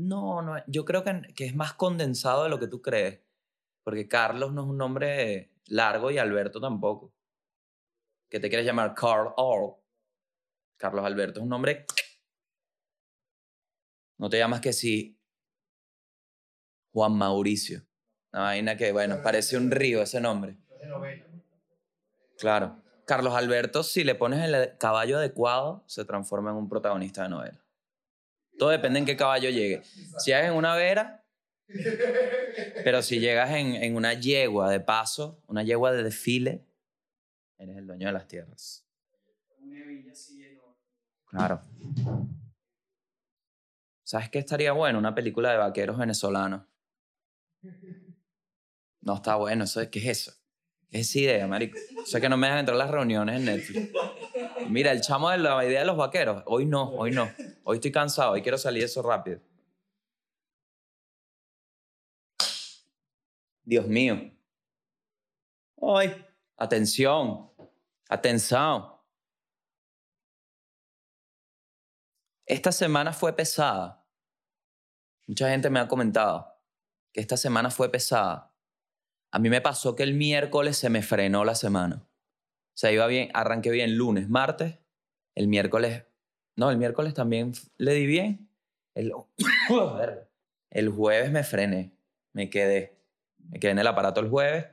No, no, yo creo que, que es más condensado de lo que tú crees. Porque Carlos no es un nombre largo y Alberto tampoco. ¿Qué te quieres llamar? Carl Orl. Carlos Alberto es un nombre. No te llamas que sí. Juan Mauricio. Una vaina que, bueno, parece un río ese nombre. Claro. Carlos Alberto, si le pones el caballo adecuado, se transforma en un protagonista de novela. Todo depende en qué caballo llegue. Si llegas en una vera, pero si llegas en, en una yegua de paso, una yegua de desfile, eres el dueño de las tierras. Claro. ¿Sabes qué estaría bueno? Una película de vaqueros venezolanos. No está bueno, ¿qué es eso? ¿Qué es esa idea, marico? O que no me dejan entrar a las reuniones en Netflix. Mira, el chamo de la idea de los vaqueros. Hoy no, hoy no. Hoy estoy cansado, hoy quiero salir de eso rápido. Dios mío. Hoy, atención, atención. Esta semana fue pesada. Mucha gente me ha comentado que esta semana fue pesada. A mí me pasó que el miércoles se me frenó la semana. O sea, iba bien, arranqué bien lunes, martes, el miércoles, no, el miércoles también le di bien. El, el jueves me frené, me quedé. Me quedé en el aparato el jueves.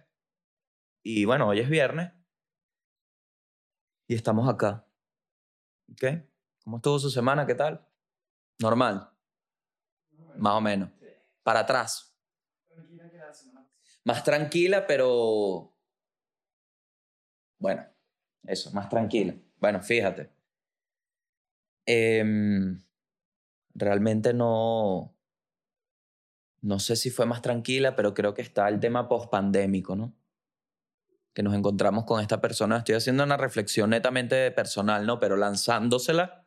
Y bueno, hoy es viernes. Y estamos acá. ¿Ok? ¿Cómo estuvo su semana? ¿Qué tal? Normal. Más o menos. Para atrás. Más tranquila, pero... Bueno, eso, más tranquila. Bueno, fíjate. Em, realmente no... No sé si fue más tranquila, pero creo que está el tema post-pandémico, ¿no? Que nos encontramos con esta persona. Estoy haciendo una reflexión netamente personal, ¿no? Pero lanzándosela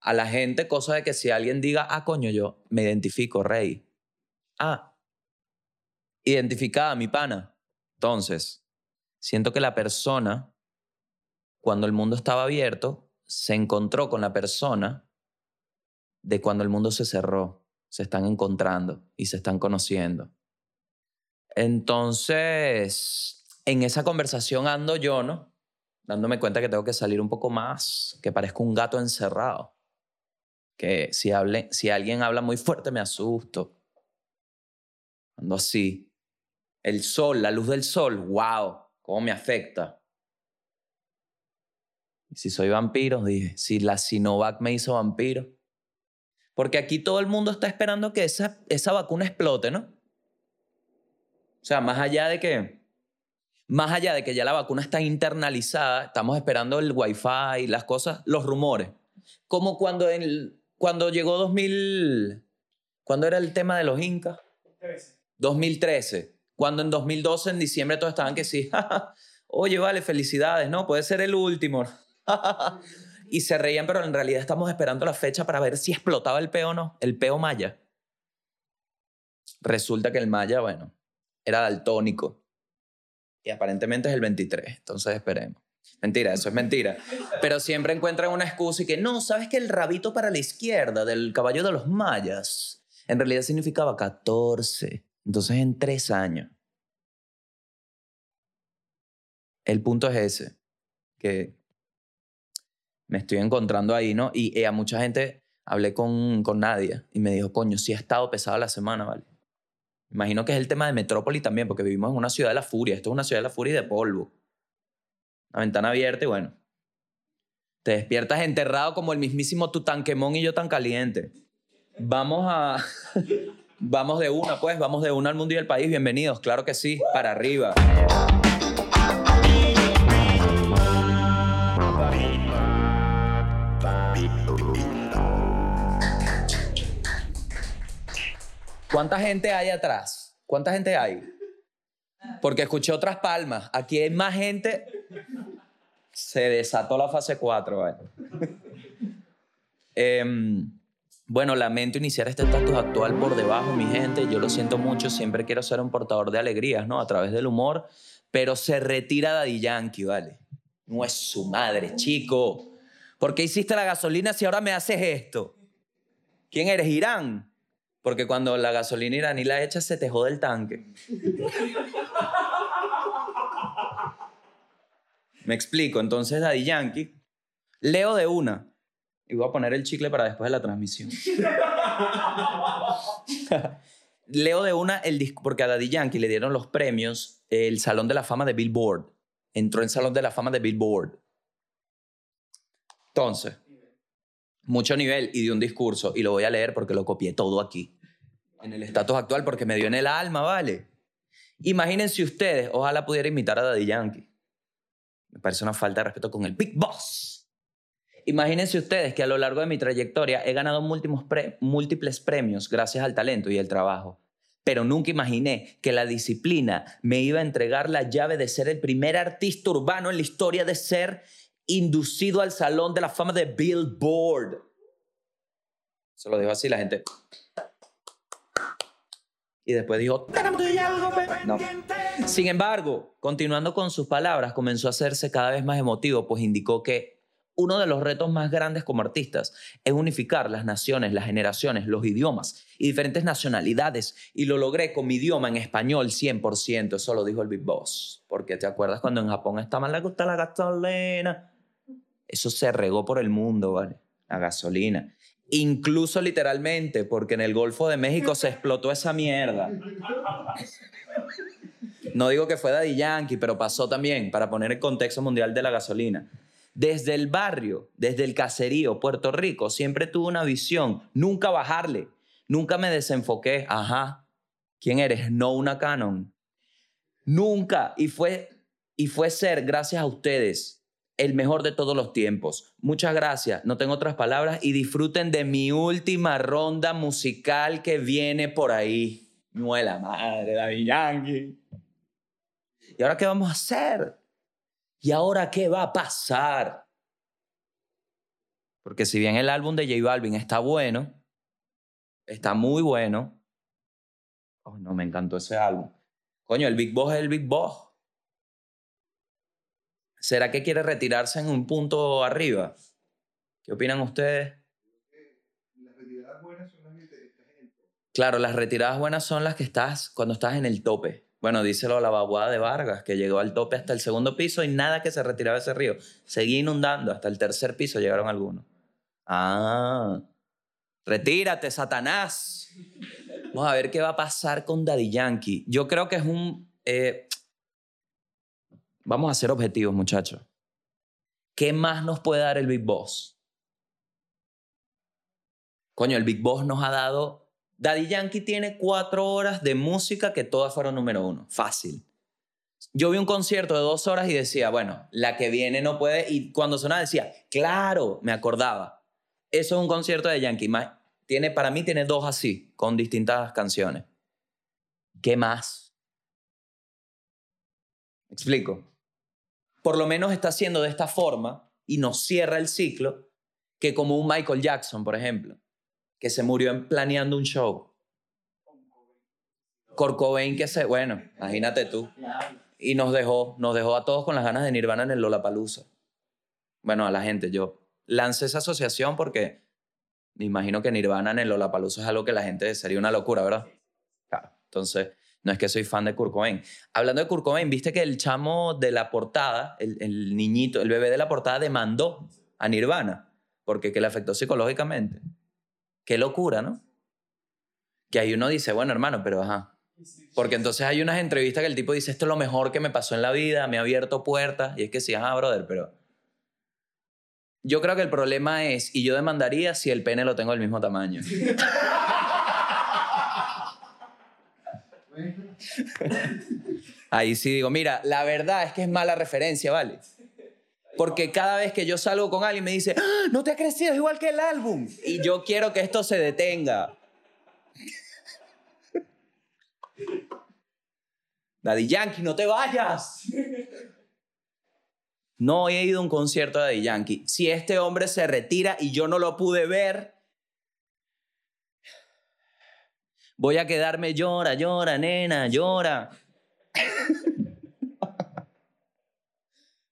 a la gente, cosa de que si alguien diga, ah, coño, yo me identifico, rey. Ah, identificada, mi pana. Entonces, siento que la persona, cuando el mundo estaba abierto, se encontró con la persona de cuando el mundo se cerró. Se están encontrando y se están conociendo. Entonces, en esa conversación ando yo, ¿no? Dándome cuenta que tengo que salir un poco más, que parezco un gato encerrado que si, hable, si alguien habla muy fuerte me asusto. Ando así. El sol, la luz del sol, wow, cómo me afecta. Si soy vampiro, dije, si la Sinovac me hizo vampiro. Porque aquí todo el mundo está esperando que esa, esa vacuna explote, ¿no? O sea, más allá de que, más allá de que ya la vacuna está internalizada, estamos esperando el wifi, las cosas, los rumores. Como cuando en, cuando llegó 2000, ¿cuándo era el tema de los incas? 2013. Cuando en 2012, en diciembre, todos estaban que sí, oye, vale, felicidades, ¿no? Puede ser el último. y se reían, pero en realidad estamos esperando la fecha para ver si explotaba el peo o no, el peo maya. Resulta que el maya, bueno, era daltónico. Y aparentemente es el 23, entonces esperemos. Mentira, eso es mentira. Pero siempre encuentran una excusa y que no, sabes que el rabito para la izquierda del caballo de los mayas en realidad significaba 14. Entonces en tres años. El punto es ese, que me estoy encontrando ahí, ¿no? Y, a mucha gente hablé con, con Nadia y me dijo, coño, sí ha estado pesada la semana, ¿vale? Imagino que es el tema de Metrópoli también, porque vivimos en una ciudad de la furia. Esto es una ciudad de la furia y de polvo la ventana abierta y bueno, te despiertas enterrado como el mismísimo Tutanquemón y yo tan caliente. Vamos a... vamos de una, pues, vamos de una al mundo y al país. Bienvenidos, claro que sí, para arriba. ¿Cuánta gente hay atrás? ¿Cuánta gente hay? Porque escuché otras palmas. Aquí hay más gente. Se desató la fase 4. Em, bueno, lamento iniciar este estatus actual por debajo, mi gente. Yo lo siento mucho. Siempre quiero ser un portador de alegrías, ¿no? A través del humor. Pero se retira Daddy Yankee, ¿vale? No es su madre, chico. ¿Por qué hiciste la gasolina si ahora me haces esto? ¿Quién eres, Irán? Porque cuando la gasolina iraní la echas, se te jode el tanque. Me explico. Entonces, Daddy Yankee, leo de una. Y voy a poner el chicle para después de la transmisión. leo de una el disco, porque a Daddy Yankee le dieron los premios el Salón de la Fama de Billboard. Entró en Salón de la Fama de Billboard. Entonces, mucho nivel y de un discurso, y lo voy a leer porque lo copié todo aquí, en el estatus actual, porque me dio en el alma, ¿vale? Imagínense ustedes, ojalá pudiera imitar a Daddy Yankee. Me parece una falta de respeto con el Big Boss. Imagínense ustedes que a lo largo de mi trayectoria he ganado múltiples premios gracias al talento y el trabajo. Pero nunca imaginé que la disciplina me iba a entregar la llave de ser el primer artista urbano en la historia de ser inducido al Salón de la Fama de Billboard. Se lo dijo así la gente. Y después dijo, no. Sin embargo, continuando con sus palabras, comenzó a hacerse cada vez más emotivo, pues indicó que uno de los retos más grandes como artistas es unificar las naciones, las generaciones, los idiomas y diferentes nacionalidades. Y lo logré con mi idioma en español 100%. Eso lo dijo el Big Boss. Porque te acuerdas cuando en Japón estaba mal le gusta la gasolina. Eso se regó por el mundo, ¿vale? La gasolina. Incluso literalmente, porque en el Golfo de México se explotó esa mierda. No digo que fue Daddy Yankee, pero pasó también, para poner el contexto mundial de la gasolina. Desde el barrio, desde el caserío, Puerto Rico, siempre tuve una visión, nunca bajarle, nunca me desenfoqué. Ajá, ¿quién eres? No una canon. Nunca, y fue, y fue ser gracias a ustedes, el mejor de todos los tiempos. Muchas gracias, no tengo otras palabras y disfruten de mi última ronda musical que viene por ahí. Muela madre, David Yankee. ¿Y ahora qué vamos a hacer? ¿Y ahora qué va a pasar? Porque si bien el álbum de J Balvin está bueno, está muy bueno. Oh, no, me encantó ese álbum. Coño, el Big Boss es el Big Boss. ¿Será que quiere retirarse en un punto arriba? ¿Qué opinan ustedes? Las retiradas buenas son las que estás en el tope. Claro, las retiradas buenas son las que estás cuando estás en el tope. Bueno, díselo a la vaguada de Vargas, que llegó al tope hasta el segundo piso y nada que se retiraba ese río. Seguía inundando, hasta el tercer piso llegaron algunos. Ah, retírate, Satanás. Vamos a ver qué va a pasar con Daddy Yankee. Yo creo que es un... Eh, Vamos a ser objetivos, muchachos. ¿Qué más nos puede dar el Big Boss? Coño, el Big Boss nos ha dado... Daddy Yankee tiene cuatro horas de música que todas fueron número uno. Fácil. Yo vi un concierto de dos horas y decía, bueno, la que viene no puede. Y cuando sonaba decía, claro, me acordaba. Eso es un concierto de Yankee. Tiene, para mí tiene dos así, con distintas canciones. ¿Qué más? ¿Me explico? Por lo menos está haciendo de esta forma y nos cierra el ciclo que como un Michael Jackson, por ejemplo, que se murió planeando un show. Kurt que se, bueno, imagínate tú. Y nos dejó, nos dejó a todos con las ganas de Nirvana en el Lollapalooza. Bueno, a la gente, yo lancé esa asociación porque me imagino que Nirvana en el Lollapalooza es algo que la gente sería una locura, ¿verdad? Claro. Entonces, no es que soy fan de Kurt Cobain. Hablando de Kurt Cobain, viste que el chamo de la portada, el, niñito, el bebé de la portada demandó a Nirvana porque que le afectó psicológicamente. Qué locura, ¿no? Que ahí uno dice, bueno, hermano, pero ajá. Porque entonces hay unas entrevistas que el tipo dice, esto es lo mejor que me pasó en la vida, me ha abierto puertas. Y es que sí, ajá, brother, pero... Yo creo que el problema es, y yo demandaría si el pene lo tengo del mismo tamaño. Ahí sí digo, mira, la verdad es que es mala referencia, ¿vale? Porque cada vez que yo salgo con alguien me dice, ¡Ah, no te ha crecido, es igual que el álbum. Y yo quiero que esto se detenga. Daddy Yankee, no te vayas. No he ido a un concierto de Daddy Yankee. Si este hombre se retira y yo no lo pude ver, Voy a quedarme llora, llora, nena, llora.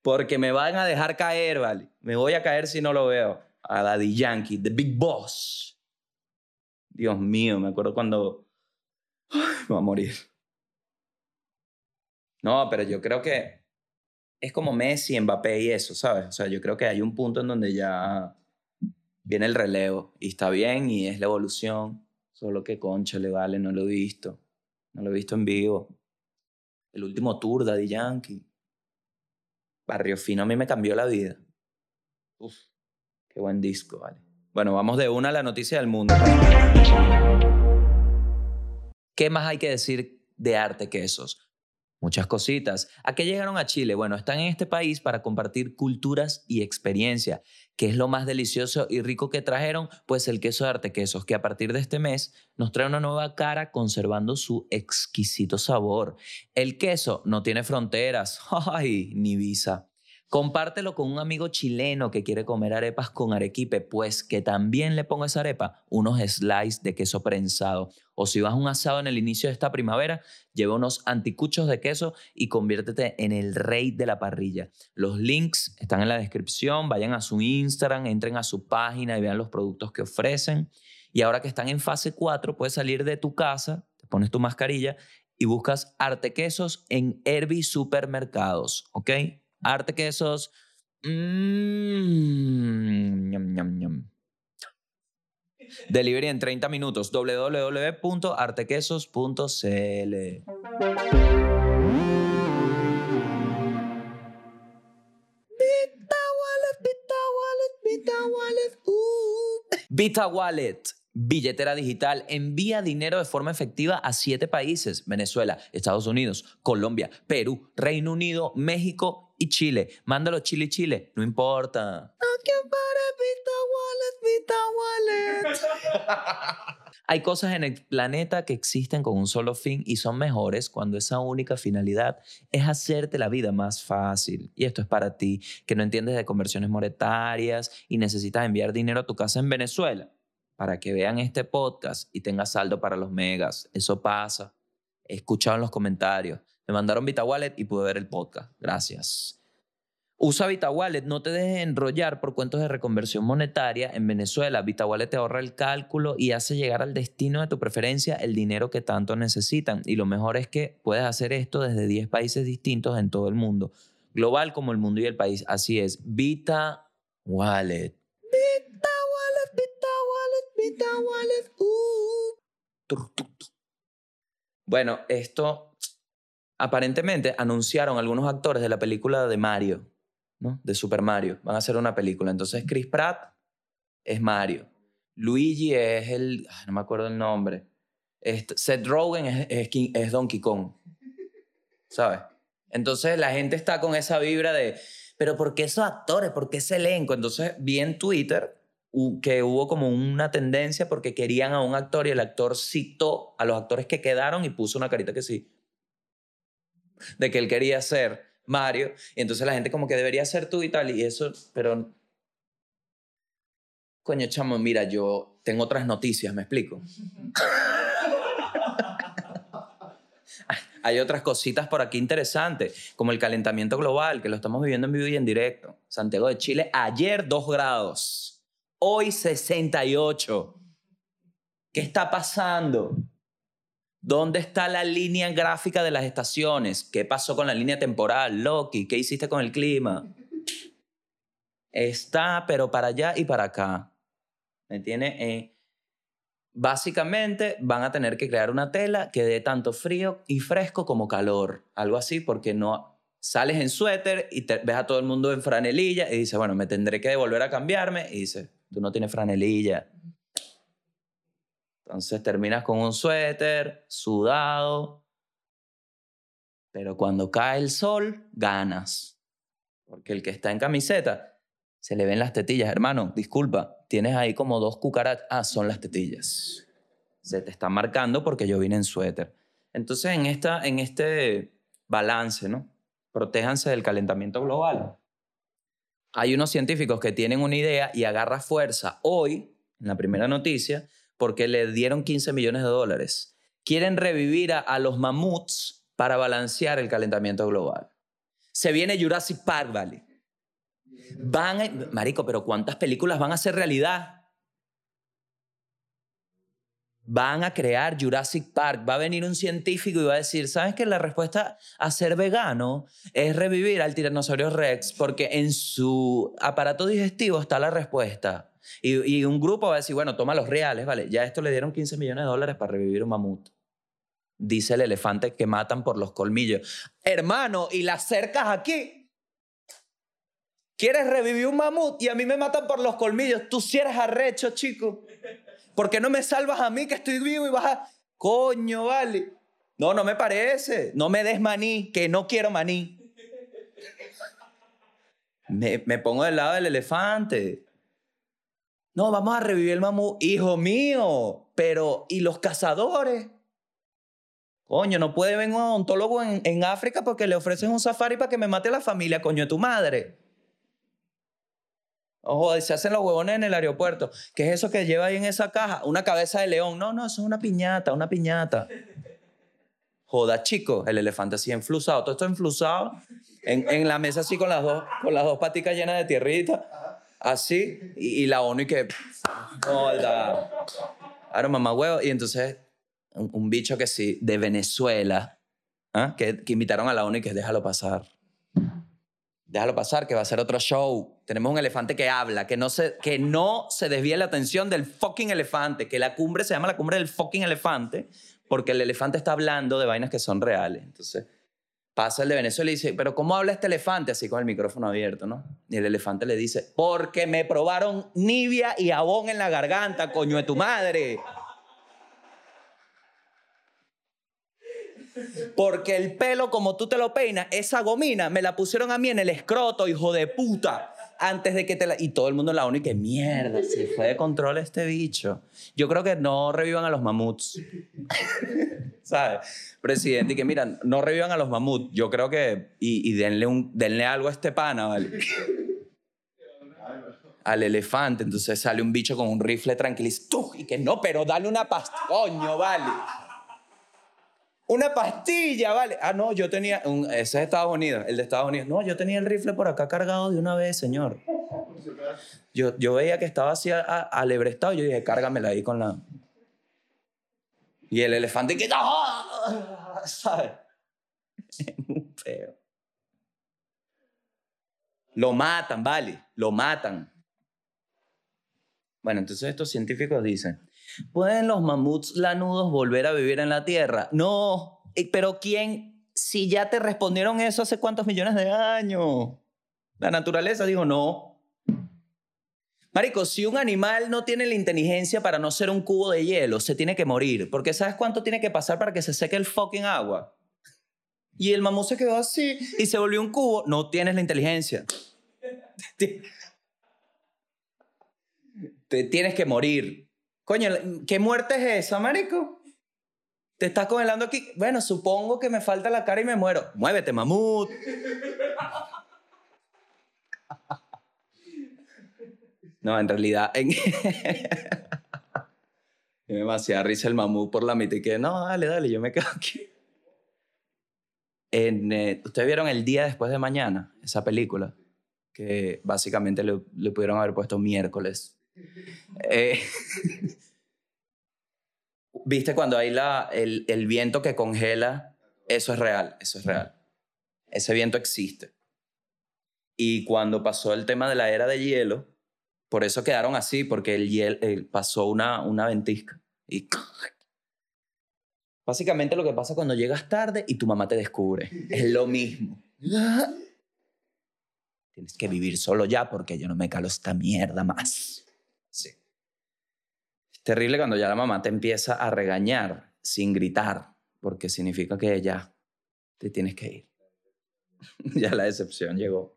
Porque me van a dejar caer, ¿vale? Me voy a caer si no lo veo. A Daddy Yankee, The Big Boss. Dios mío, me acuerdo cuando... Me voy a morir. No, pero yo creo que es como Messi, Mbappé y eso, ¿sabes? O sea, yo creo que hay un punto en donde ya viene el relevo y está bien y es la evolución. Solo que concha le vale, no lo he visto. No lo he visto en vivo. El último tour de Yankee. Barrio Fino a mí me cambió la vida. Uf, qué buen disco, vale. Bueno, vamos de una a la noticia del mundo. ¿Qué más hay que decir de arte quesos? Muchas cositas. ¿A qué llegaron a Chile? Bueno, están en este país para compartir culturas y experiencia. ¿Qué es lo más delicioso y rico que trajeron? Pues el queso de arte quesos, que a partir de este mes nos trae una nueva cara conservando su exquisito sabor. El queso no tiene fronteras, ¡ay! ni visa. Compártelo con un amigo chileno que quiere comer arepas con arequipe, pues que también le ponga esa arepa unos slices de queso prensado. O si vas a un asado en el inicio de esta primavera, lleva unos anticuchos de queso y conviértete en el rey de la parrilla. Los links están en la descripción, vayan a su Instagram, entren a su página y vean los productos que ofrecen. Y ahora que están en fase 4, puedes salir de tu casa, te pones tu mascarilla y buscas arte quesos en Herbie Supermercados, ¿ok? Arte quesos. Ñam. Delivery en 30 minutos. www.artequesos.cl. Vita Wallet, Vita Wallet, Vita Wallet. uh. Vita Wallet. Billetera digital envía dinero de forma efectiva a siete países: Venezuela, Estados Unidos, Colombia, Perú, Reino Unido, México y Chile. Mándalo Chile, Chile, no importa. Hay cosas en el planeta que existen con un solo fin y son mejores cuando esa única finalidad es hacerte la vida más fácil. Y esto es para ti, que no entiendes de conversiones monetarias y necesitas enviar dinero a tu casa en Venezuela para que vean este podcast y tengas saldo para los megas. Eso pasa. He escuchado en los comentarios. Me mandaron Vita Wallet y pude ver el podcast. Gracias. Usa Vita Wallet, no te dejes enrollar por cuentos de reconversión monetaria. En Venezuela, Vita Wallet te ahorra el cálculo y hace llegar al destino de tu preferencia el dinero que tanto necesitan. Y lo mejor es que puedes hacer esto desde 10 países distintos en todo el mundo, global como el mundo y el país. Así es, Vita Wallet. Vita Wallet, Vita Wallet, Vita Wallet. uh. Bueno, esto aparentemente anunciaron algunos actores de la película de Mario. ¿no? De Super Mario. Van a hacer una película. Entonces Chris Pratt es Mario. Luigi es el... no me acuerdo el nombre. Este, Seth Rogen es, es es Donkey Kong. ¿Sabes? Entonces la gente está con esa vibra de, pero ¿por qué esos actores? ¿Por qué ese elenco? Entonces vi en Twitter que hubo como una tendencia porque querían a un actor y el actor citó a los actores que quedaron y puso una carita que sí. De que él quería ser Mario. Y entonces la gente como que debería ser tú y tal. Y eso, pero... Coño, chamo, mira, yo tengo otras noticias, ¿me explico? Hay otras cositas por aquí interesantes, como el calentamiento global, que lo estamos viviendo en vivo y en directo. Santiago de Chile, ayer 2 grados, hoy 68. ¿Qué está pasando? ¿Dónde está la línea gráfica de las estaciones? ¿Qué pasó con la línea temporal? Loki, ¿qué hiciste con el clima? Está, pero para allá y para acá. ¿Me entiendes? Eh, básicamente van a tener que crear una tela que dé tanto frío y fresco como calor. Algo así, porque no sales en suéter y te- ves a todo el mundo en franelilla y dices, bueno, me tendré que devolver a cambiarme. Y dices, tú no tienes franelilla. Entonces terminas con un suéter, sudado, pero cuando cae el sol, ganas. Porque el que está en camiseta, se le ven las tetillas, hermano, disculpa, tienes ahí como dos cucarachas. Ah, son las tetillas. Se te está marcando porque yo vine en suéter. Entonces, en, esta, en este balance, ¿no? Protéjanse del calentamiento global. Hay unos científicos que tienen una idea y agarra fuerza hoy, en la primera noticia, porque le dieron 15 millones de dólares. Quieren revivir a, a los mamuts para balancear el calentamiento global. Se viene Jurassic Park, ¿vale? Van Marico, pero ¿cuántas películas van a ser realidad? van a crear Jurassic Park. Va a venir un científico y va a decir, ¿sabes que la respuesta a ser vegano es revivir al tiranosaurio Rex? Porque en su aparato digestivo está la respuesta. Y, un grupo va a decir, bueno, toma los reales, ¿vale? Ya esto le dieron 15 millones de dólares para revivir un mamut. Dice el elefante que matan por los colmillos. Hermano, ¿y las cercas aquí? ¿Quieres revivir un mamut y a mí me matan por los colmillos? Tú si eres arrecho, chico. ¿Por qué no me salvas a mí que estoy vivo y vas a... Coño, vale. No, no me parece. No me des maní, que no quiero maní. Me, me pongo del lado del elefante. No, vamos a revivir el mamut. Hijo mío, pero ¿y los cazadores? Coño, no puede venir un odontólogo en, en África porque le ofrecen un safari para que me mate la familia, coño, de tu madre. Ojo, se hacen los huevones en el aeropuerto. ¿Qué es eso que lleva ahí en esa caja? Una cabeza de león. No, no, eso es una piñata, una piñata. Joda, chico, el elefante así enflusado. Todo esto enflusado. En, en la mesa así con las dos, con las dos paticas llenas de tierrita. Así. Y, la ONU y que... Ahora, mamá huevo. Y entonces, un, un bicho que sí, de Venezuela, ¿ah? que, que invitaron a la ONU y que déjalo pasar. Déjalo pasar, que va a ser otro show. Tenemos un elefante que habla, que no se, que no se desvíe la atención del fucking elefante, que la cumbre se llama la cumbre del fucking elefante, porque el elefante está hablando de vainas que son reales. Entonces, pasa el de Venezuela y dice, pero ¿cómo habla este elefante? Así con el micrófono abierto, ¿no? Y el elefante le dice, porque me probaron nivia y abón en la garganta, coño de tu madre. Porque el pelo, como tú te lo peinas, esa gomina me la pusieron a mí en el escroto, hijo de puta. Antes de que te la... Y todo el mundo la ONU y mierda, se fue de control este bicho. Yo creo que no revivan a los mamuts. ¿Sabes? Presidente, y que mira, no revivan a los mamuts. Yo creo que... Y, denle, un, denle algo a este pana, ¿vale? al elefante. Entonces sale un bicho con un rifle tranquilizado. Y que no, pero dale una pasta. Coño, vale. Una pastilla, vale. Ah, no, yo tenía. Ese es Estados Unidos, el de Estados Unidos. No, yo tenía el rifle por acá cargado de una vez, señor. Yo, yo veía que estaba así alebrestado. Yo dije, cárgamela ahí con la. Y el elefante que. ¡Ah! ¿Sabes? Es muy feo. Lo matan, vale. Lo matan. Bueno, entonces estos científicos dicen, ¿pueden los mamuts lanudos volver a vivir en la Tierra? No, Eh, pero ¿quién? Si ya te respondieron eso hace cuántos millones de años. La naturaleza dijo no. Marico, si un animal no tiene la inteligencia para no ser un cubo de hielo, se tiene que morir. Porque ¿sabes cuánto tiene que pasar para que se seque el fucking agua? Y el mamut se quedó así y se volvió un cubo. No tienes la inteligencia. Te tienes que morir. Coño, ¿qué muerte es esa, marico? Te estás congelando aquí. Bueno, supongo que me falta la cara y me muero. Muévete, mamut. No, en realidad, en... me demasiada risa el mamut por la mitad y que no, dale, dale, yo me quedo aquí. En, eh, ¿Ustedes vieron El Día Después de Mañana? Esa película. Que básicamente le, le pudieron haber puesto miércoles. Eh, ¿Viste cuando hay la, el, el viento que congela? Eso es real, eso es real. Ese viento existe. Y cuando pasó el tema de la era de hielo, por eso quedaron así, porque el hielo eh, pasó una, una ventisca. Y básicamente lo que pasa cuando llegas tarde y tu mamá te descubre. Es lo mismo. Tienes que vivir solo ya porque yo no me calo esta mierda más. Sí. Es terrible cuando ya la mamá te empieza a regañar sin gritar, porque significa que ya te tienes que ir. ya la decepción llegó.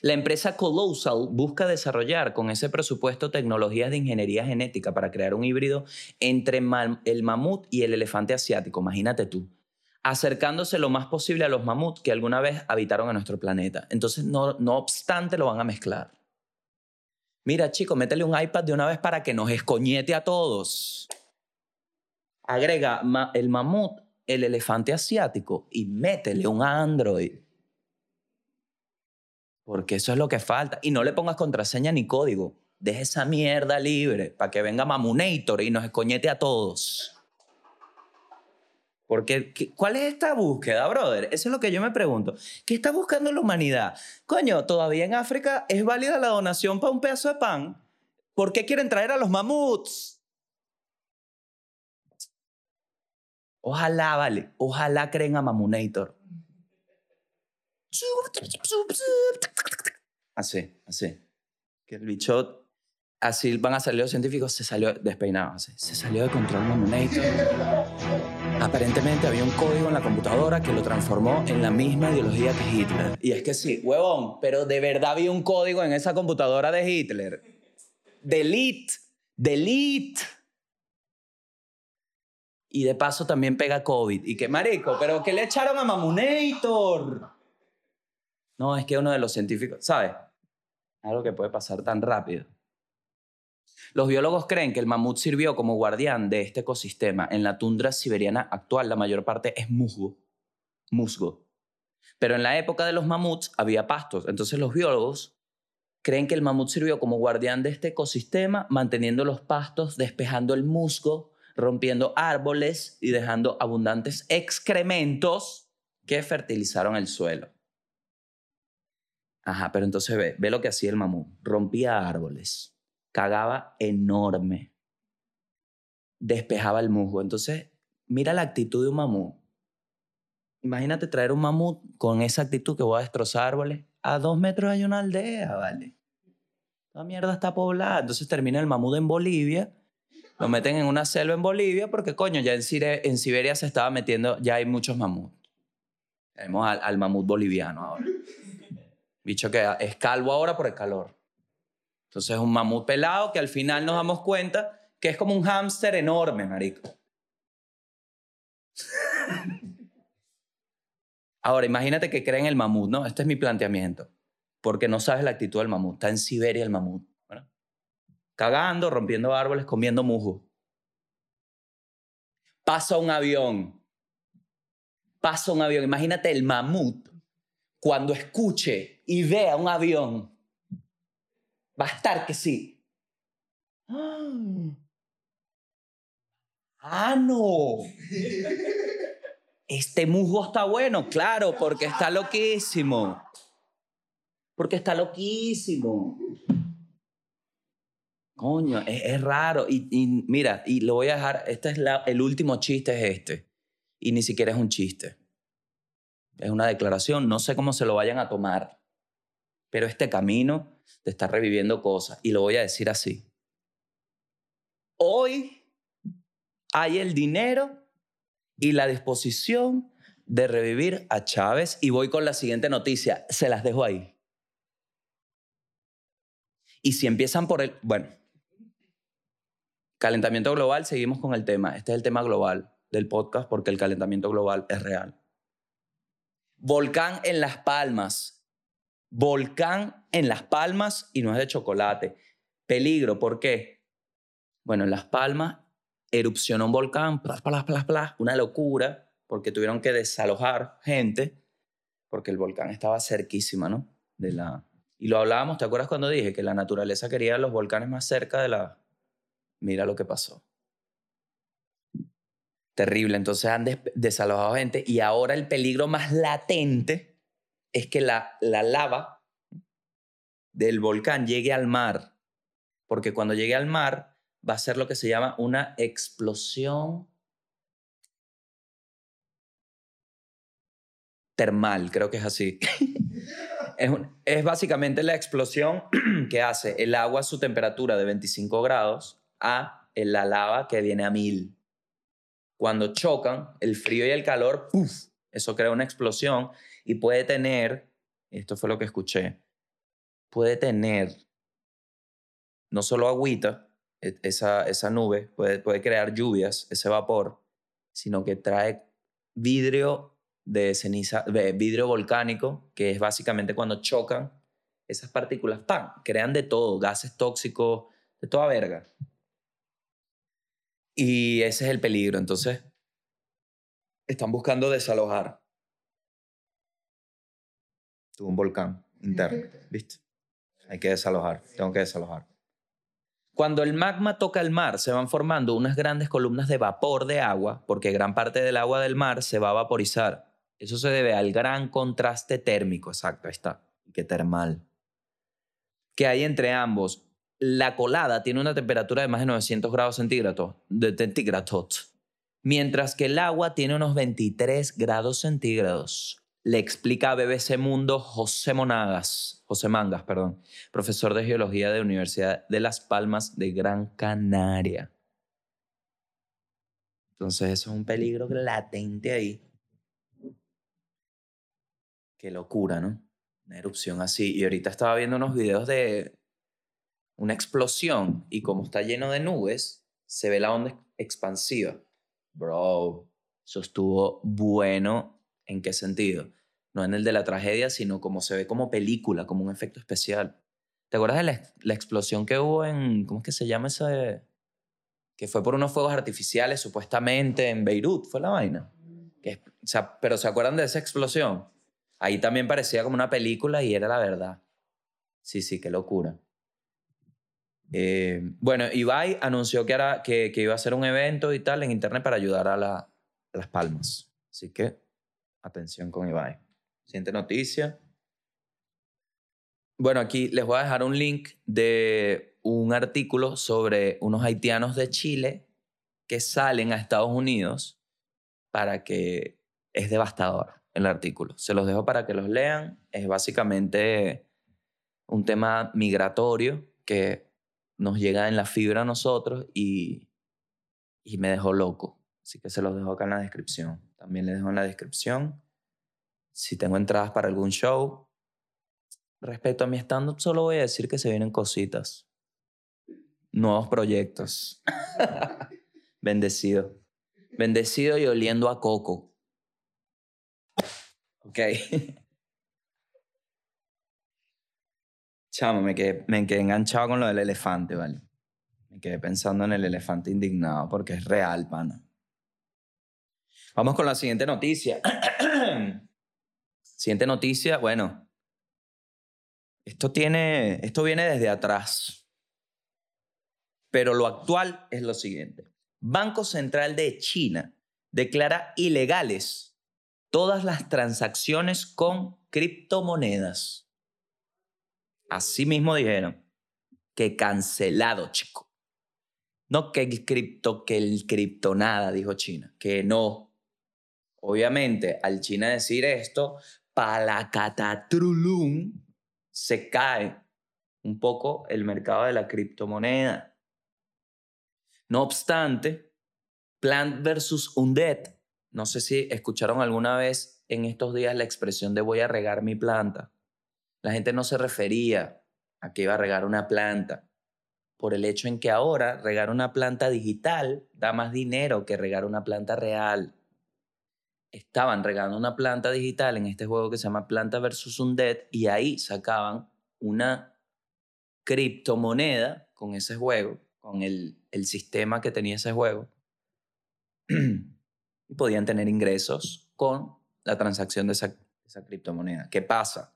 La empresa Colossal busca desarrollar con ese presupuesto tecnologías de ingeniería genética para crear un híbrido entre el mamut y el elefante asiático. Imagínate tú, acercándose lo más posible a los mamuts que alguna vez habitaron en nuestro planeta. Entonces, no, obstante, lo van a mezclar. Mira, chico, métele un iPad de una vez para que nos escoñete a todos. Agrega el mamut, el elefante asiático y métele un Android. Porque eso es lo que falta. Y no le pongas contraseña ni código. Deje esa mierda libre para que venga Mamunator y nos escoñete a todos. Porque, ¿cuál es esta búsqueda, brother? Eso es lo que yo me pregunto. ¿Qué está buscando la humanidad? Coño, todavía en África es válida la donación para un pedazo de pan. ¿Por qué quieren traer a los mamuts? Ojalá, vale, ojalá creen a Mamunator. Así, así. Que el bicho, así van a salir los científicos, se salió despeinado, así. Se salió de control Mamunator. Aparentemente había un código en la computadora que lo transformó en la misma ideología que Hitler. Y es que sí, huevón, pero de verdad había un código en esa computadora de Hitler. Delete, delete y de paso también pega COVID. Y que marico, pero que le echaron a Mamunator. No, es que uno de los científicos, ¿sabes? Algo que puede pasar tan rápido. Los biólogos creen que el mamut sirvió como guardián de este ecosistema. En la tundra siberiana actual la mayor parte es musgo. Musgo. Pero en la época de los mamuts había pastos. Entonces los biólogos creen que el mamut sirvió como guardián de este ecosistema, manteniendo los pastos, despejando el musgo rompiendo árboles y dejando abundantes excrementos que fertilizaron el suelo. Ajá, pero entonces ve, ve lo que hacía el mamú. Rompía árboles, cagaba enorme, despejaba el musgo. Entonces, mira la actitud de un mamú. Imagínate traer un mamut con esa actitud que voy a destrozar árboles. A dos metros hay una aldea, ¿vale? La mierda está poblada. Entonces termina el mamut en Bolivia lo meten en una selva en Bolivia porque, coño, ya en, en Siberia se estaba metiendo, ya hay muchos mamuts. Tenemos al, mamut boliviano ahora. Bicho que es calvo ahora por el calor. Entonces es un mamut pelado que al final nos damos cuenta que es como un hámster enorme, marico. Ahora, imagínate que creen el mamut, ¿no? Este es mi planteamiento. Porque no sabes la actitud del mamut. Está en Siberia el mamut cagando, rompiendo árboles, comiendo musgo. Pasa un avión. Pasa un avión. Imagínate el mamut cuando escuche y vea un avión. Va a estar que sí. ¡Ah, no! Este musgo está bueno, claro, porque está loquísimo. Porque está loquísimo. Coño, es, raro. Y, mira, y lo voy a dejar, este es el último chiste es este. Y ni siquiera es un chiste. Es una declaración, no sé cómo se lo vayan a tomar. Pero este camino te está reviviendo cosas. Y lo voy a decir así. Hoy hay el dinero y la disposición de revivir a Chávez. Y voy con la siguiente noticia. Se las dejo ahí. Y si empiezan por el... Bueno, Calentamiento global, seguimos con el tema. Este es el tema global del podcast porque el calentamiento global es real. Volcán en Las Palmas. Volcán en Las Palmas y no es de chocolate. Peligro, ¿por qué? Bueno, en Las Palmas erupcionó un volcán, una locura, porque tuvieron que desalojar gente, porque el volcán estaba cerquísima, ¿no? De la... Y lo hablábamos, ¿te acuerdas cuando dije que la naturaleza quería los volcanes más cerca de la, mira lo que pasó. Terrible, entonces han desalojado gente y ahora el peligro más latente es que la, la lava del volcán llegue al mar, porque cuando llegue al mar va a ser lo que se llama una explosión termal, creo que es así. es, es, básicamente la explosión que hace el agua a su temperatura de 25 grados a la lava que viene a mil. Cuando chocan, el frío y el calor, ¡puf! eso crea una explosión y puede tener, esto fue lo que escuché, puede tener no solo agüita, e, esa, esa nube, puede, puede crear lluvias, ese vapor, sino que trae vidrio de ceniza, vidrio volcánico, que es básicamente cuando chocan esas partículas, ¡pam! crean de todo, gases tóxicos, de toda verga. Y ese es el peligro. Entonces, están buscando desalojar. Tuvo un volcán interno, ¿viste? Hay que desalojar, tengo que desalojar. Cuando el magma toca el mar, se van formando unas grandes columnas de vapor de agua, porque gran parte del agua del mar se va a vaporizar. Eso se debe al gran contraste térmico, exacto, ahí está, que termal, que hay entre ambos. La colada tiene una temperatura de más de 900 grados centígrados, de centígrados, mientras que el agua tiene unos 23 grados centígrados. Le explica a BBC Mundo José Monagas, José Mangas, perdón, profesor de geología de la Universidad de Las Palmas de Gran Canaria. Entonces eso es un peligro latente ahí. Qué locura, ¿no? Una erupción así. Y ahorita estaba viendo unos videos de una explosión y como está lleno de nubes, se ve la onda expansiva. Bro, eso estuvo bueno. ¿En qué sentido? No en el de la tragedia, sino como se ve como película, como un efecto especial. ¿Te acuerdas de la, explosión que hubo en, ¿cómo es que se llama ese? Que fue por unos fuegos artificiales, supuestamente en Beirut, fue la vaina. Que, o sea, pero ¿se acuerdan de esa explosión? Ahí también parecía como una película y era la verdad. Sí, sí, qué locura. Eh, bueno, Ibai anunció que, que, que, iba a hacer un evento y tal en internet para ayudar a, la, Las Palmas. Así que atención con Ibai. Siguiente noticia. Bueno, aquí les voy a dejar un link de un artículo sobre unos haitianos de Chile que salen a Estados Unidos para que es devastador el artículo. Se los dejo para que los lean. Es básicamente un tema migratorio que nos llega en la fibra a nosotros y, y me dejó loco. Así que se los dejo acá en la descripción. También les dejo en la descripción si tengo entradas para algún show. Respecto a mi stand-up, solo voy a decir que se vienen cositas. Nuevos proyectos. Bendecido. Bendecido y oliendo a coco. Ok. Chamo, me quedé, me quedé enganchado con lo del elefante, ¿vale? Me quedé pensando en el elefante indignado porque es real, pana. Vamos con la siguiente noticia. siguiente noticia, bueno. Esto tiene, esto viene desde atrás. Pero lo actual es lo siguiente. Banco Central de China declara ilegales todas las transacciones con criptomonedas. Así mismo dijeron que cancelado, chico. No que el cripto, que el cripto nada, dijo China, que no. Obviamente, al China decir esto, palacatatrulum, se cae un poco el mercado de la criptomoneda. No obstante, Plant versus Undead no sé si escucharon alguna vez en estos días la expresión de voy a regar mi planta. La gente no se refería a que iba a regar una planta, por el hecho en que ahora regar una planta digital da más dinero que regar una planta real. Estaban regando una planta digital en este juego que se llama Planta versus Undead y ahí sacaban una criptomoneda con ese juego, con el, el sistema que tenía ese juego. y podían tener ingresos con la transacción de esa, esa criptomoneda. ¿Qué pasa?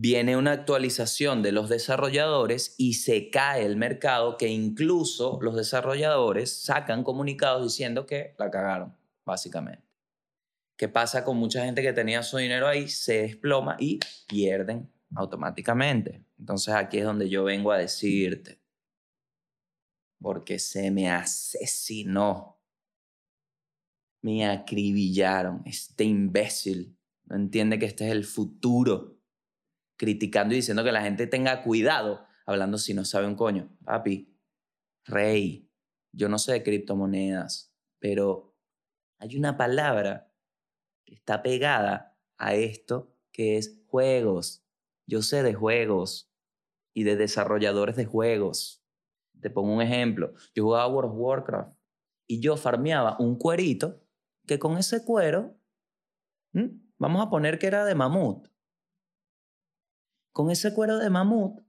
Viene una actualización de los desarrolladores y se cae el mercado que incluso los desarrolladores sacan comunicados diciendo que la cagaron, básicamente. ¿Qué pasa con mucha gente que tenía su dinero ahí? Se desploma y pierden automáticamente. Entonces aquí es donde yo vengo a decirte, porque se me asesinó me acribillaron. Este imbécil no entiende que este es el futuro. Criticando y diciendo que la gente tenga cuidado, hablando si no sabe un coño. Papi, rey, yo no sé de criptomonedas, pero hay una palabra que está pegada a esto que es juegos. Yo sé de juegos y de desarrolladores de juegos. Te pongo un ejemplo. Yo jugaba World of Warcraft y yo farmeaba un cuerito que con ese cuero, vamos a poner que era de mamut, con ese cuero de mamut,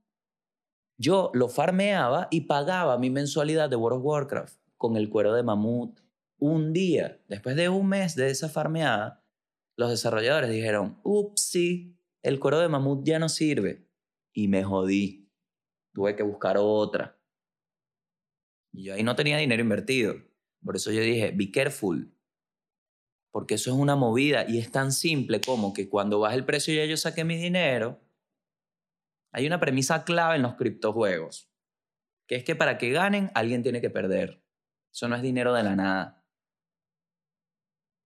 yo lo farmeaba y pagaba mi mensualidad de World of Warcraft con el cuero de mamut. Un día, después de un mes de esa farmeada, los desarrolladores dijeron, upsi, el cuero de mamut ya no sirve. Y me jodí. Tuve que buscar otra. Y yo ahí no tenía dinero invertido. Por eso yo dije, be careful. Porque eso es una movida y es tan simple como que cuando baja el precio ya yo saqué mi dinero, hay una premisa clave en los criptojuegos, que es que para que ganen alguien tiene que perder. Eso no es dinero de la nada.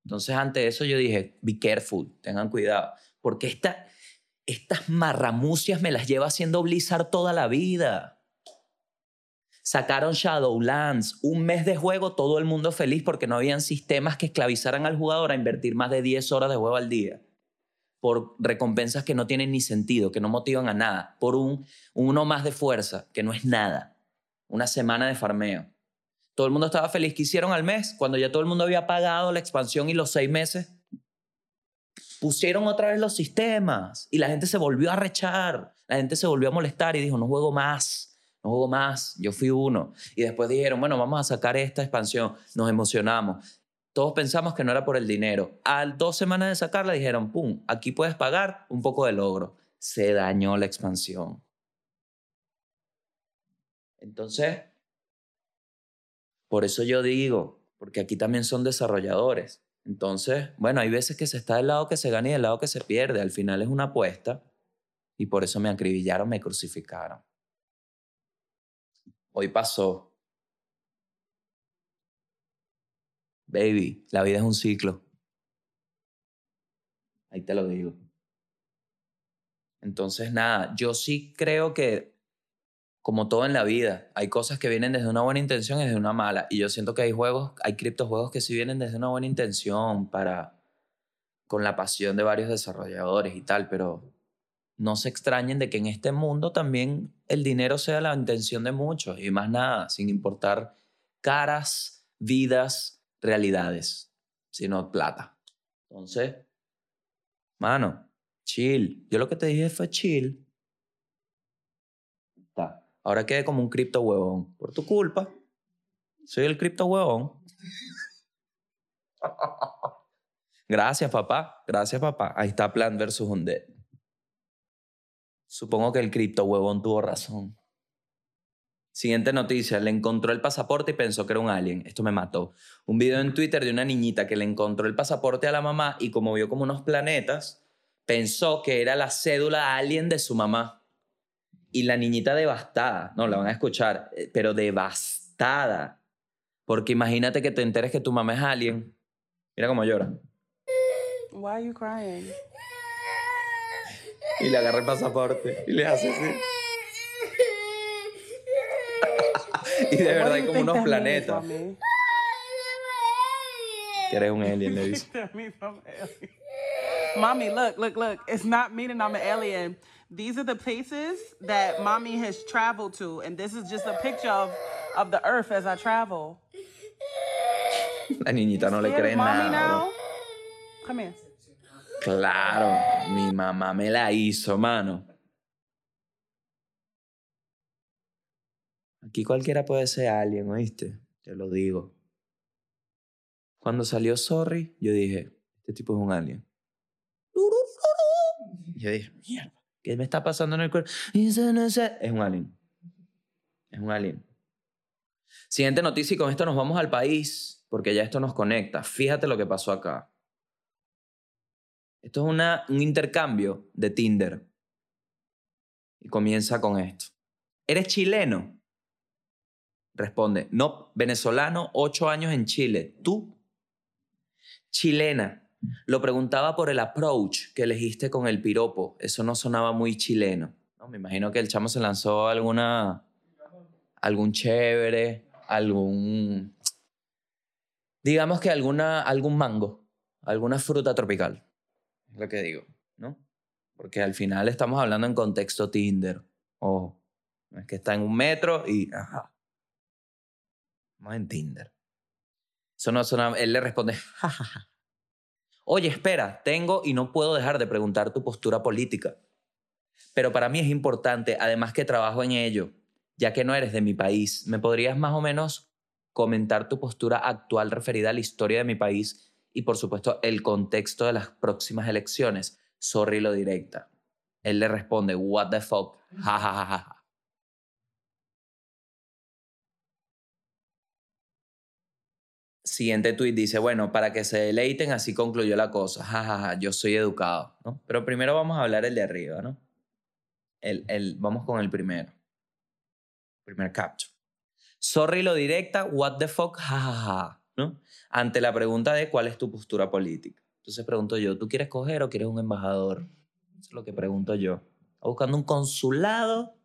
Entonces ante eso yo dije, be careful, tengan cuidado, porque esta, estas marramucias me las lleva haciendo Blizzard toda la vida. Sacaron Shadowlands, un mes de juego, todo el mundo feliz porque no habían sistemas que esclavizaran al jugador a invertir más de 10 horas de juego al día por recompensas que no tienen ni sentido, que no motivan a nada, por un uno más de fuerza, que no es nada, una semana de farmeo. Todo el mundo estaba feliz. ¿Qué hicieron al mes? Cuando ya todo el mundo había pagado la expansión y los seis meses, pusieron otra vez los sistemas y la gente se volvió a rechar, la gente se volvió a molestar y dijo, no juego más no juego más, yo fui uno. Y después dijeron, bueno, vamos a sacar esta expansión, nos emocionamos. Todos pensamos que no era por el dinero. A dos semanas de sacarla dijeron, pum, aquí puedes pagar un poco de logro. Se dañó la expansión. Entonces, por eso yo digo, porque aquí también son desarrolladores. Entonces, bueno, hay veces que se está del lado que se gana y del lado que se pierde. Al final es una apuesta y por eso me acribillaron, me crucificaron. Hoy pasó. Baby, la vida es un ciclo. Ahí te lo digo. Entonces, nada, yo sí creo que, como todo en la vida, hay cosas que vienen desde una buena intención y desde una mala. Y yo siento que hay juegos, hay criptojuegos que sí vienen desde una buena intención para, con la pasión de varios desarrolladores y tal, pero no se extrañen de que en este mundo también el dinero sea la intención de muchos y más nada, sin importar caras, vidas, realidades, sino plata. Entonces, mano, chill. Yo lo que te dije fue chill. Está. Ahora quedé como un cripto huevón. Por tu culpa. Soy el cripto huevón. Gracias, papá. Gracias, papá. Ahí está Plan versus Undead. Supongo que el cripto huevón tuvo razón. Siguiente noticia, le encontró el pasaporte y pensó que era un alien. Esto me mató. Un video en Twitter de una niñita que le encontró el pasaporte a la mamá y como vio como unos planetas, pensó que era la cédula alien de su mamá. Y la niñita devastada, no, la van a escuchar, eh, pero devastada. Porque imagínate que te enteres que tu mamá es alien. Mira cómo llora. Why are you crying? y le agarra el pasaporte y le hace así. Y de verdad hay como unos planetas. Que eres un alien, le dice. Mommy, look, look, look. It's not meaning I'm an alien. These are the places that mommy has traveled to, and this is just a picture of, of the earth as I travel. La niñita no le cree nada. Come here. Claro, mi mamá me la hizo, mano. Aquí cualquiera puede ser alguien, ¿oíste? Te lo digo. Cuando salió Sorry, yo dije, este tipo es un alien. Yo dije, mierda, ¿qué me está pasando en el cuerpo? Es un alien. Es un alien. Siguiente noticia y con esto nos vamos al país, porque ya esto nos conecta. Fíjate lo que pasó acá. Esto es una, un intercambio de Tinder. Y comienza con esto. ¿Eres chileno? Responde, no, venezolano, ocho años en Chile. ¿Tú? Chilena. Lo preguntaba por el approach que elegiste con el piropo. Eso no sonaba muy chileno. No, me imagino que el chamo se lanzó alguna, algún chévere, algún, digamos que alguna, algún mango, alguna fruta tropical lo que digo, ¿no? Porque al final estamos hablando en contexto Tinder. Ojo, es que está en un metro y... Ajá. Vamos en Tinder. Eso no suena... Él le responde, jajaja. Oye, espera, tengo y no puedo dejar de preguntar tu postura política. Pero para mí es importante, además que trabajo en ello, ya que no eres de mi país, ¿me podrías más o menos comentar tu postura actual referida a la historia de mi país y por supuesto el contexto de las próximas elecciones. Sorry lo directa. Él le responde, what the fuck, ja, ja, ja, ja. Siguiente tweet dice, bueno, para que se deleiten, así concluyó la cosa. Ja, ja, ja, yo soy educado, ¿no? Pero primero vamos a hablar el de arriba, ¿no? El, el, vamos con el primero. Primer capture. Sorry lo directa, what the fuck, ja, ja, ja, ¿no? Ante la pregunta de cuál es tu postura política. Entonces pregunto yo, ¿tú quieres coger o quieres un embajador? Eso es lo que pregunto yo. ¿Estás buscando un consulado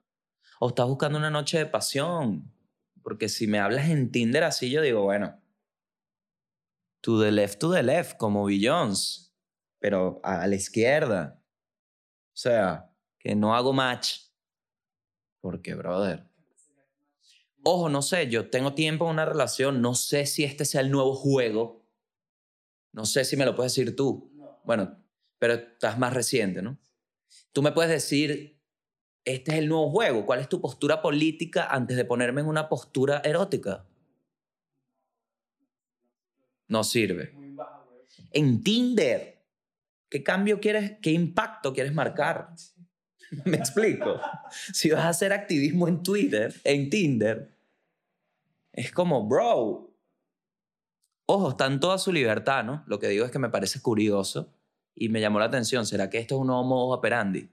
o estás buscando una noche de pasión? Porque si me hablas en Tinder así, yo digo, bueno, to the left, to the left, como Billions, pero a la izquierda. O sea, que no hago match. Porque, brother. Ojo, no sé, yo tengo tiempo en una relación, no sé si este sea el nuevo juego. No sé si me lo puedes decir tú. Bueno, pero estás más reciente, ¿no? Tú me puedes decir, este es el nuevo juego. ¿Cuál es tu postura política antes de ponerme en una postura erótica? No sirve. En Tinder, ¿qué cambio quieres, qué impacto quieres marcar? ¿Me explico? Si vas a hacer activismo en Twitter, en Tinder, es como, bro, ojo, está en toda su libertad, ¿no? Lo que digo es que me parece curioso y me llamó la atención. ¿Será que esto es un nuevo modo operandi?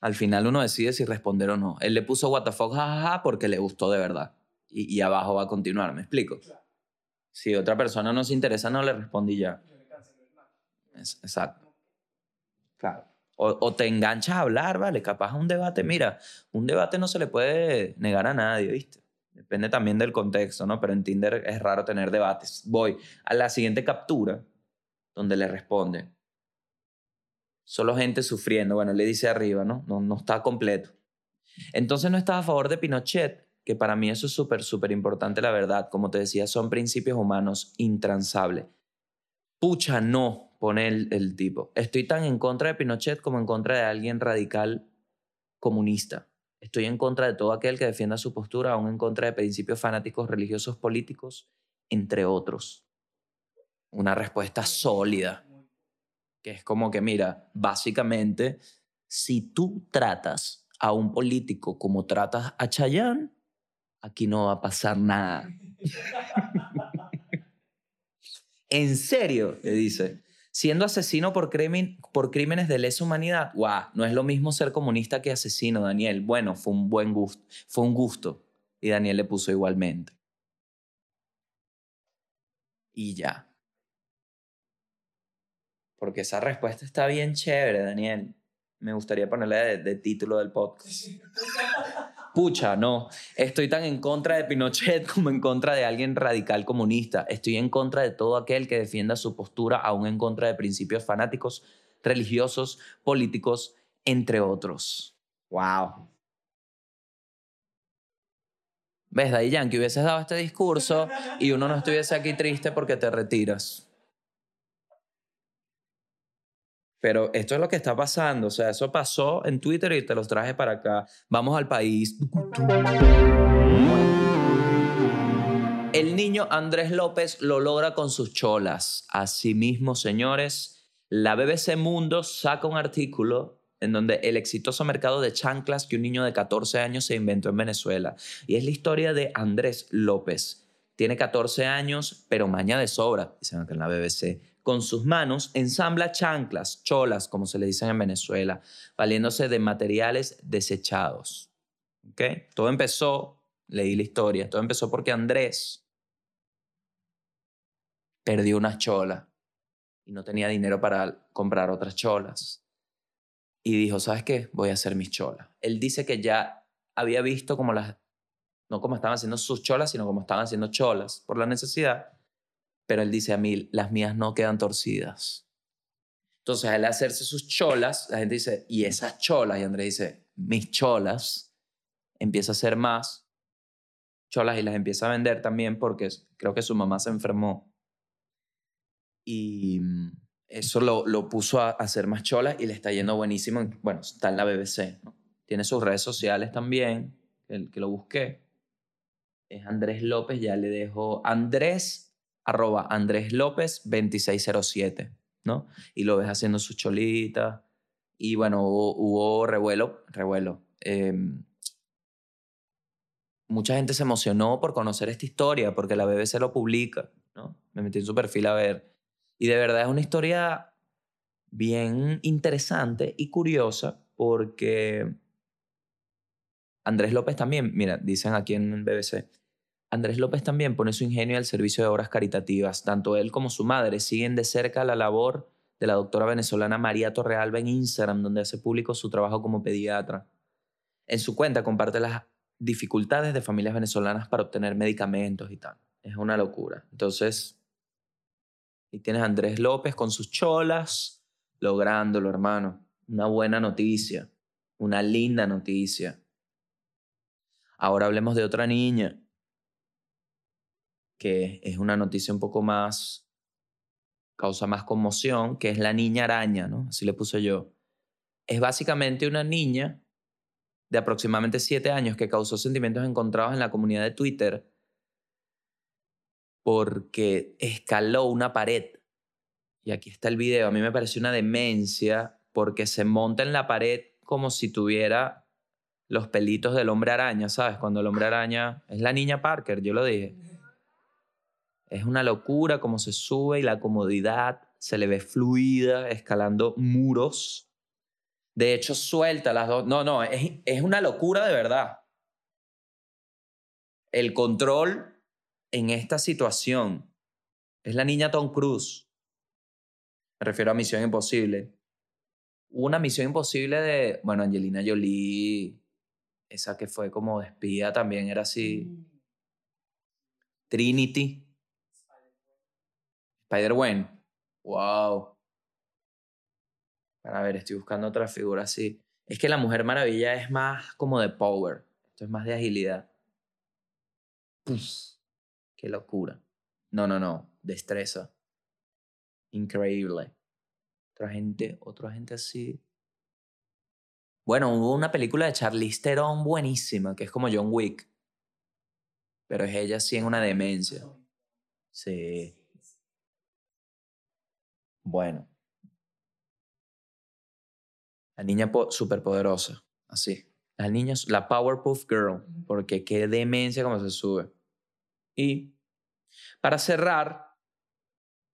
Al final uno decide si responder o no. Él le puso fuck, jajaja, porque le gustó de verdad y, abajo va a continuar, ¿me explico? Si otra persona no se interesa, no le respondí ya. exacto. Claro. O, te enganchas a hablar, ¿vale? Capaz un debate, mira, un debate no se le puede negar a nadie, ¿viste? Depende también del contexto, ¿no? Pero en Tinder es raro tener debates. Voy a la siguiente captura, donde le responde. Solo gente sufriendo. Bueno, le dice arriba, ¿no? No, no está completo. Entonces no estás a favor de Pinochet que para mí eso es súper, súper importante, la verdad. Como te decía, son principios humanos intransables. Pucha, no, pone el, el tipo. Estoy tan en contra de Pinochet como en contra de alguien radical comunista. Estoy en contra de todo aquel que defienda su postura, aún en contra de principios fanáticos religiosos políticos, entre otros. Una respuesta sólida, que es como que, mira, básicamente, si tú tratas a un político como tratas a Chayanne, aquí no va a pasar nada. en serio, le dice. Siendo asesino por, por crímenes de lesa humanidad, guau, no es lo mismo ser comunista que asesino, Daniel. Bueno, fue un buen gusto, fue un gusto. Y Daniel le puso igualmente. Y ya. Porque esa respuesta está bien chévere, Daniel. Me gustaría ponerle de título del podcast pucha, no, estoy tan en contra de Pinochet como en contra de alguien radical comunista. Estoy en contra de todo aquel que defienda su postura, aún en contra de principios fanáticos, religiosos, políticos, entre otros. Wow. ¿Ves, Daddy Yankee? Hubieses dado este discurso y uno no estuviese aquí triste porque te retiras. Pero esto es lo que está pasando. O sea, eso pasó en Twitter y te los traje para acá. Vamos al país. El niño Andrés López lo logra con sus cholas. Asimismo, señores, la BBC Mundo saca un artículo en donde el exitoso mercado de chanclas que un niño de 14 años se inventó en Venezuela. Y es la historia de Andrés López. Tiene 14 años, pero maña de sobra, dicen acá en la BBC con sus manos ensambla chanclas, cholas, como se le dicen en Venezuela, valiéndose de materiales desechados. ¿Okay? Todo empezó, leí la historia, todo empezó porque Andrés perdió unas cholas y no tenía dinero para comprar otras cholas. Y dijo, ¿sabes qué? Voy a hacer mis cholas. Él dice que ya había visto como las, no como estaban haciendo sus cholas, sino como estaban haciendo cholas por la necesidad pero él dice a mí, las mías no quedan torcidas. Entonces, al hacerse sus cholas, la gente dice, ¿y esas cholas? Y Andrés dice, mis cholas. Empieza a hacer más cholas y las empieza a vender también porque creo que su mamá se enfermó. Y mm, eso lo, lo puso a hacer más cholas y le está yendo buenísimo. Bueno, está en la BBC. Tiene sus redes sociales también, el que lo busqué. Es Andrés López, ya le dejo Andrés arroba Andrés López 2607, ¿no? Y lo ves haciendo su cholita. Y bueno, hubo, revuelo, revuelo. Em, mucha gente se emocionó por conocer esta historia, porque la BBC lo publica, ¿no? Me metí en su perfil a ver. Y de verdad es una historia bien interesante y curiosa porque Andrés López también, mira, dicen aquí en BBC, Andrés López también pone su ingenio al servicio de obras caritativas. Tanto él como su madre siguen de cerca la labor de la doctora venezolana María Torrealba en Instagram, donde hace público su trabajo como pediatra. En su cuenta comparte las dificultades de familias venezolanas para obtener medicamentos y tal. Es una locura. Entonces, y tienes a Andrés López con sus cholas, lográndolo, hermano. Una buena noticia, una linda noticia. Ahora hablemos de otra niña, que es una noticia un poco más, causa más conmoción, que es la niña araña, ¿no? Así le puse yo. Es básicamente una niña de aproximadamente siete años que causó sentimientos encontrados en la comunidad de Twitter porque escaló una pared. Y aquí está el video. A mí me pareció una demencia porque se monta en la pared como si tuviera los pelitos del hombre araña, ¿sabes? Cuando el hombre araña es la niña Parker, yo lo dije. Es una locura cómo se sube y la comodidad se le ve fluida, escalando muros. De hecho, suelta las dos. No, no, es, es una locura de verdad. El control en esta situación es la niña Tom Cruise. Me refiero a Misión Imposible. Una Misión Imposible de, bueno, Angelina Jolie, esa que fue como espía también, era así. Trinity. Spider-Man. Wow. A ver, estoy buscando otra figura así. Es que la Mujer Maravilla es más como de power. Esto es más de agilidad. Qué locura. No, no, no. Destreza. Increíble. Otra gente, otra gente así. Bueno, hubo una película de Charlize Theron buenísima, que es como John Wick. Pero es ella así en una demencia. Sí. Bueno. La niña superpoderosa, así. La niña, la Powerpuff Girl, porque qué demencia como se sube. Y para cerrar,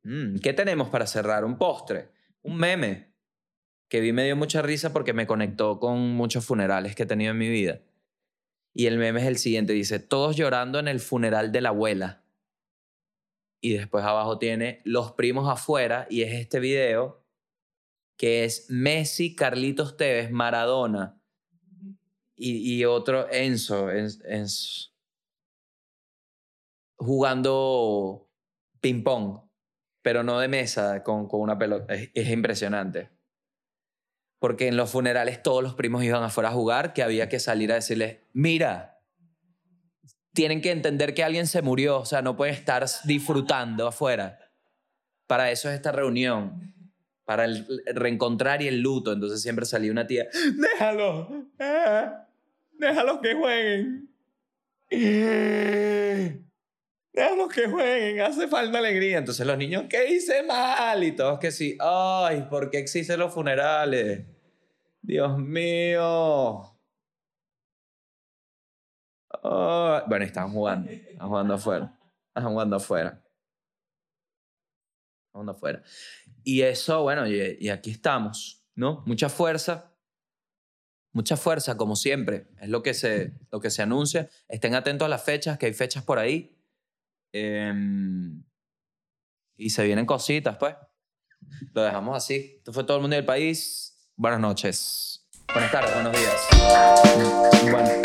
mm, ¿qué tenemos para cerrar? Un postre, un meme, que vi me dio mucha risa porque me conectó con muchos funerales que he tenido en mi vida. Y el meme es el siguiente, dice, todos llorando en el funeral de la abuela y después abajo tiene los primos afuera y es este video que es Messi, Carlitos Tevez, Maradona y, otro Enzo, jugando ping pong, pero no de mesa con, con una pelota. Es, es impresionante. Porque en los funerales todos los primos iban afuera a jugar, que había que salir a decirles, mira, tienen que entender que alguien se murió, o sea, no pueden estar disfrutando afuera. Para eso es esta reunión, para el reencontrar y el luto. Entonces siempre salía una tía, déjalo, eh, déjalo que jueguen. Déjalo que jueguen, hace falta alegría. Entonces los niños, ¿qué hice mal? Y todos que sí, ay, ¿por qué existen los funerales? Dios mío. Oh, bueno, están jugando. Están jugando afuera. Están jugando afuera. Jugando afuera. Y eso, bueno, y, aquí estamos, ¿no? Mucha fuerza. Mucha fuerza, como siempre. Es lo que se, lo que se anuncia. Estén atentos a las fechas, que hay fechas por ahí. Em, y se vienen cositas, pues. Lo dejamos así. Esto fue todo el mundo del país. Buenas noches. Buenas tardes, buenos días. Bueno.